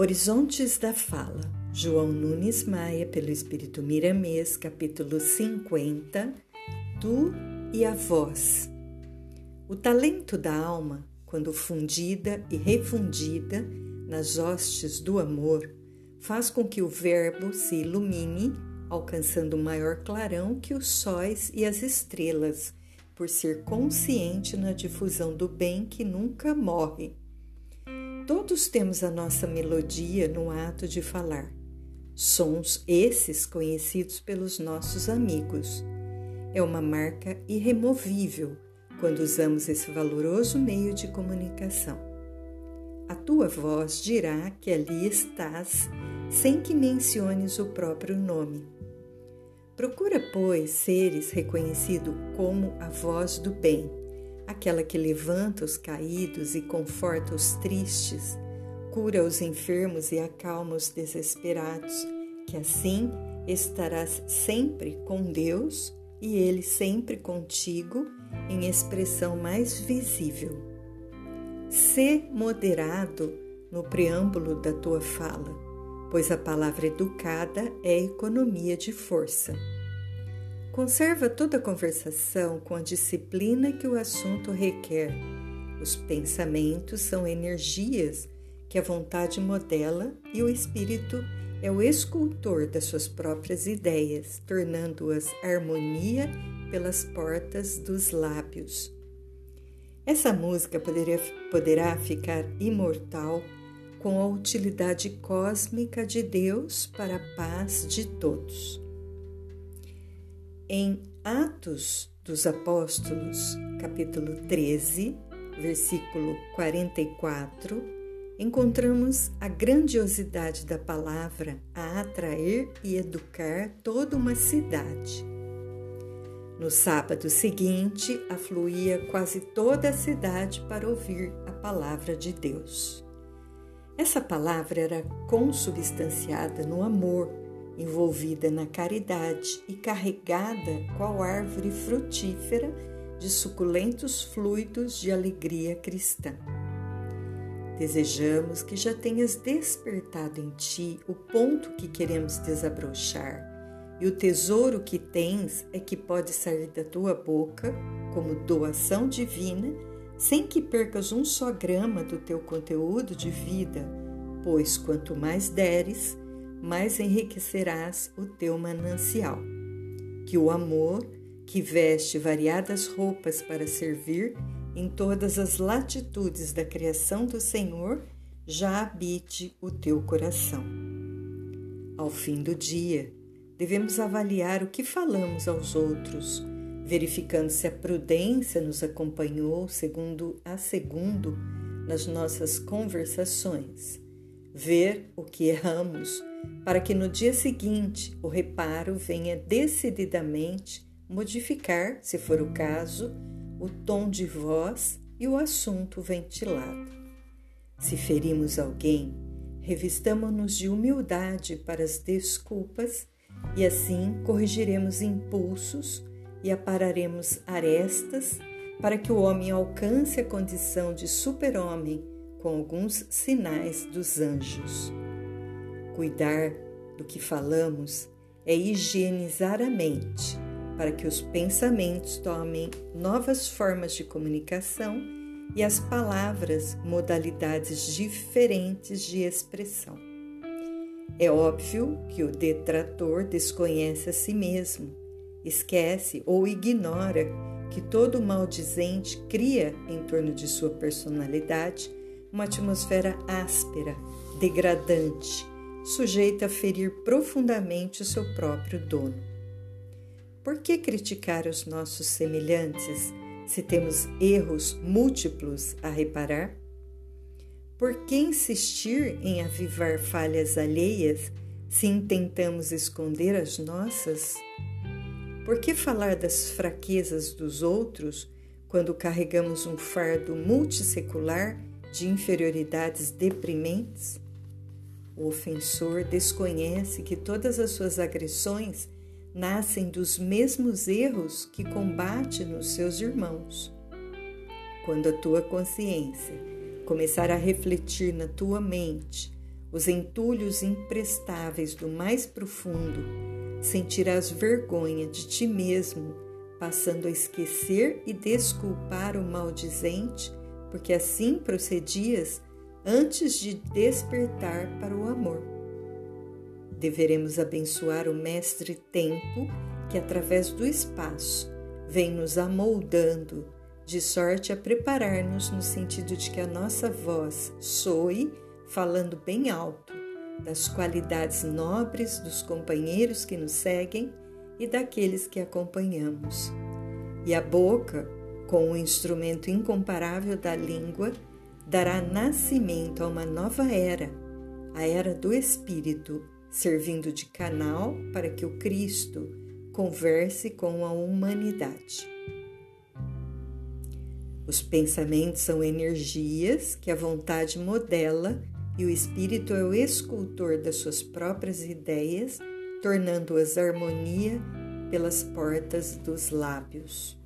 Horizontes da Fala, João Nunes Maia, pelo Espírito Miramês, capítulo 50, Tu e a Voz. O talento da alma, quando fundida e refundida nas hostes do amor, faz com que o Verbo se ilumine, alcançando maior clarão que os sóis e as estrelas, por ser consciente na difusão do bem que nunca morre Todos temos a nossa melodia no ato de falar. Sons esses conhecidos pelos nossos amigos. É uma marca irremovível quando usamos esse valoroso meio de comunicação. A tua voz dirá que ali estás, sem que menciones o próprio nome. Procura, pois, seres reconhecido como a voz do bem aquela que levanta os caídos e conforta os tristes, cura os enfermos e acalma os desesperados, que assim estarás sempre com Deus e Ele sempre contigo em expressão mais visível. Sê moderado no preâmbulo da tua fala, pois a palavra educada é economia de força. Conserva toda a conversação com a disciplina que o assunto requer. Os pensamentos são energias que a vontade modela e o espírito é o escultor das suas próprias ideias, tornando-as harmonia pelas portas dos lábios. Essa música poderia, poderá ficar imortal com a utilidade cósmica de Deus para a paz de todos. Em Atos dos Apóstolos, capítulo 13, versículo 44, encontramos a grandiosidade da palavra a atrair e educar toda uma cidade. No sábado seguinte, afluía quase toda a cidade para ouvir a palavra de Deus. Essa palavra era consubstanciada no amor envolvida na caridade e carregada qual árvore frutífera de suculentos fluidos de alegria cristã. Desejamos que já tenhas despertado em ti o ponto que queremos desabrochar, e o tesouro que tens é que pode sair da tua boca como doação divina, sem que percas um só grama do teu conteúdo de vida, pois quanto mais deres, mais enriquecerás o teu manancial. Que o amor, que veste variadas roupas para servir em todas as latitudes da criação do Senhor, já habite o teu coração. Ao fim do dia, devemos avaliar o que falamos aos outros, verificando se a prudência nos acompanhou segundo a segundo nas nossas conversações, ver o que erramos para que no dia seguinte o reparo venha decididamente modificar, se for o caso, o tom de voz e o assunto ventilado. Se ferimos alguém, revistamo-nos de humildade para as desculpas e assim corrigiremos impulsos e apararemos arestas para que o homem alcance a condição de super-homem com alguns sinais dos anjos. Cuidar do que falamos é higienizar a mente para que os pensamentos tomem novas formas de comunicação e as palavras modalidades diferentes de expressão. É óbvio que o detrator desconhece a si mesmo, esquece ou ignora que todo maldizente cria em torno de sua personalidade uma atmosfera áspera, degradante, sujeita a ferir profundamente o seu próprio dono. Por que criticar os nossos semelhantes se temos erros múltiplos a reparar? Por que insistir em avivar falhas alheias se intentamos esconder as nossas? Por que falar das fraquezas dos outros quando carregamos um fardo multissecular de inferioridades deprimentes? O ofensor desconhece que todas as suas agressões nascem dos mesmos erros que combate nos seus irmãos. Quando a tua consciência começar a refletir na tua mente os entulhos imprestáveis do mais profundo, sentirás vergonha de ti mesmo, passando a esquecer e desculpar o maldizente, porque assim procedias antes de despertar para o amor. Deveremos abençoar o Mestre Tempo, que através do espaço vem nos amoldando, de sorte a preparar-nos no sentido de que a nossa voz soe falando bem alto das qualidades nobres dos companheiros que nos seguem e daqueles que acompanhamos. E a boca, com o instrumento incomparável da língua, dará nascimento a uma nova era, a era do Espírito, servindo de canal para que o Cristo converse com a humanidade. Os pensamentos são energias que a vontade modela e o espírito é o escultor das suas próprias ideias, tornando-as harmonia pelas portas dos lábios.